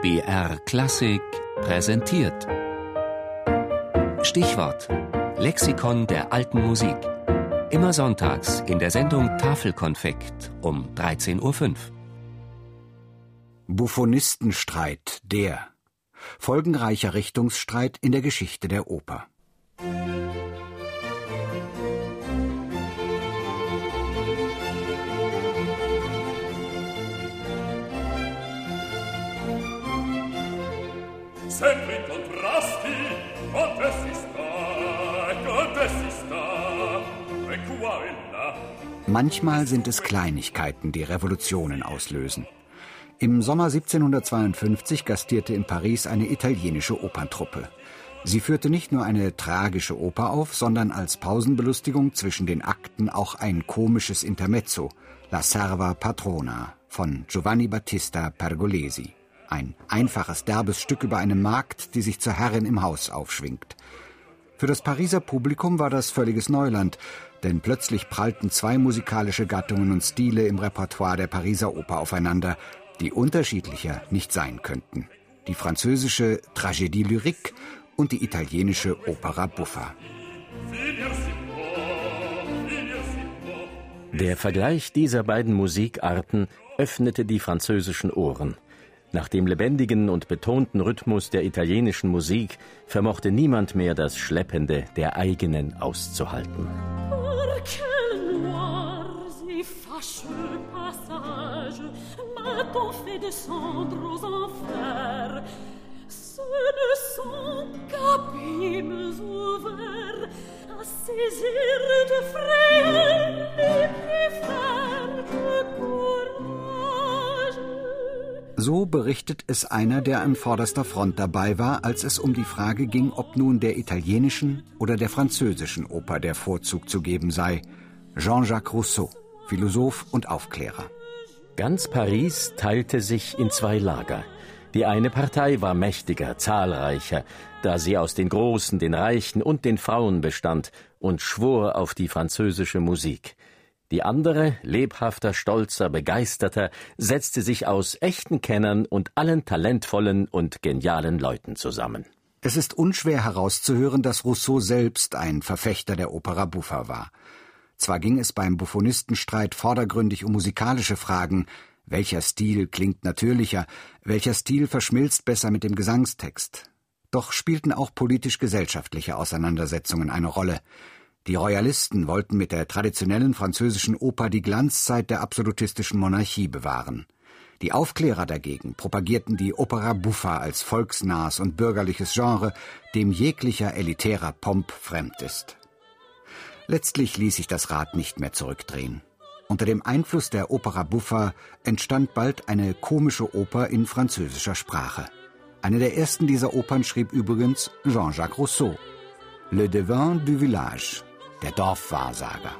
BR Klassik präsentiert. Stichwort: Lexikon der alten Musik. Immer sonntags in der Sendung Tafelkonfekt um 13.05 Uhr. Buffonistenstreit, der. Folgenreicher Richtungsstreit in der Geschichte der Oper. Sempre contrasti contessista contessista e qua e là Manchmal sind es Kleinigkeiten, die Revolutionen auslösen. Im Sommer 1752 gastierte in Paris eine italienische Operntruppe. Sie führte nicht nur eine tragische Oper auf, sondern als Pausenbelustigung zwischen den Akten auch ein komisches Intermezzo, La Serva Patrona von Giovanni Battista Pergolesi. Ein einfaches, derbes Stück über eine Magd, die sich zur Herrin im Haus aufschwingt. Für das Pariser Publikum war das völliges Neuland, denn plötzlich prallten zwei musikalische Gattungen und Stile im Repertoire der Pariser Oper aufeinander, die unterschiedlicher nicht sein könnten. Die französische Tragédie lyrique und die italienische Opera buffa. Der Vergleich dieser beiden Musikarten öffnete die französischen Ohren. Nach dem lebendigen und betonten Rhythmus der italienischen Musik vermochte niemand mehr das Schleppende der eigenen auszuhalten. saisir de frayeur So berichtet es einer, der an vorderster Front dabei war, als es um die Frage ging, ob nun der italienischen oder der französischen Oper der Vorzug zu geben sei. Jean-Jacques Rousseau, Philosoph und Aufklärer. Ganz Paris teilte sich in zwei Lager. Die eine Partei war mächtiger, zahlreicher, da sie aus den Großen, den Reichen und den Frauen bestand und schwor auf die französische Musik. Die andere, lebhafter, stolzer, begeisterter, setzte sich aus echten Kennern und allen talentvollen und genialen Leuten zusammen. Es ist unschwer herauszuhören, dass Rousseau selbst ein Verfechter der Opera buffa war. Zwar ging es beim Buffonistenstreit vordergründig um musikalische Fragen, welcher Stil klingt natürlicher, welcher Stil verschmilzt besser mit dem Gesangstext. Doch spielten auch politisch-gesellschaftliche Auseinandersetzungen eine Rolle. Die Royalisten wollten mit der traditionellen französischen Oper die Glanzzeit der absolutistischen Monarchie bewahren. Die Aufklärer dagegen propagierten die Opera buffa als volksnahes und bürgerliches Genre, dem jeglicher elitärer Pomp fremd ist. Letztlich ließ sich das Rad nicht mehr zurückdrehen. Unter dem Einfluss der Opera buffa entstand bald eine komische Oper in französischer Sprache. Eine der ersten dieser Opern schrieb übrigens Jean-Jacques Rousseau. Le Devin du Village der Dorfwahrsager.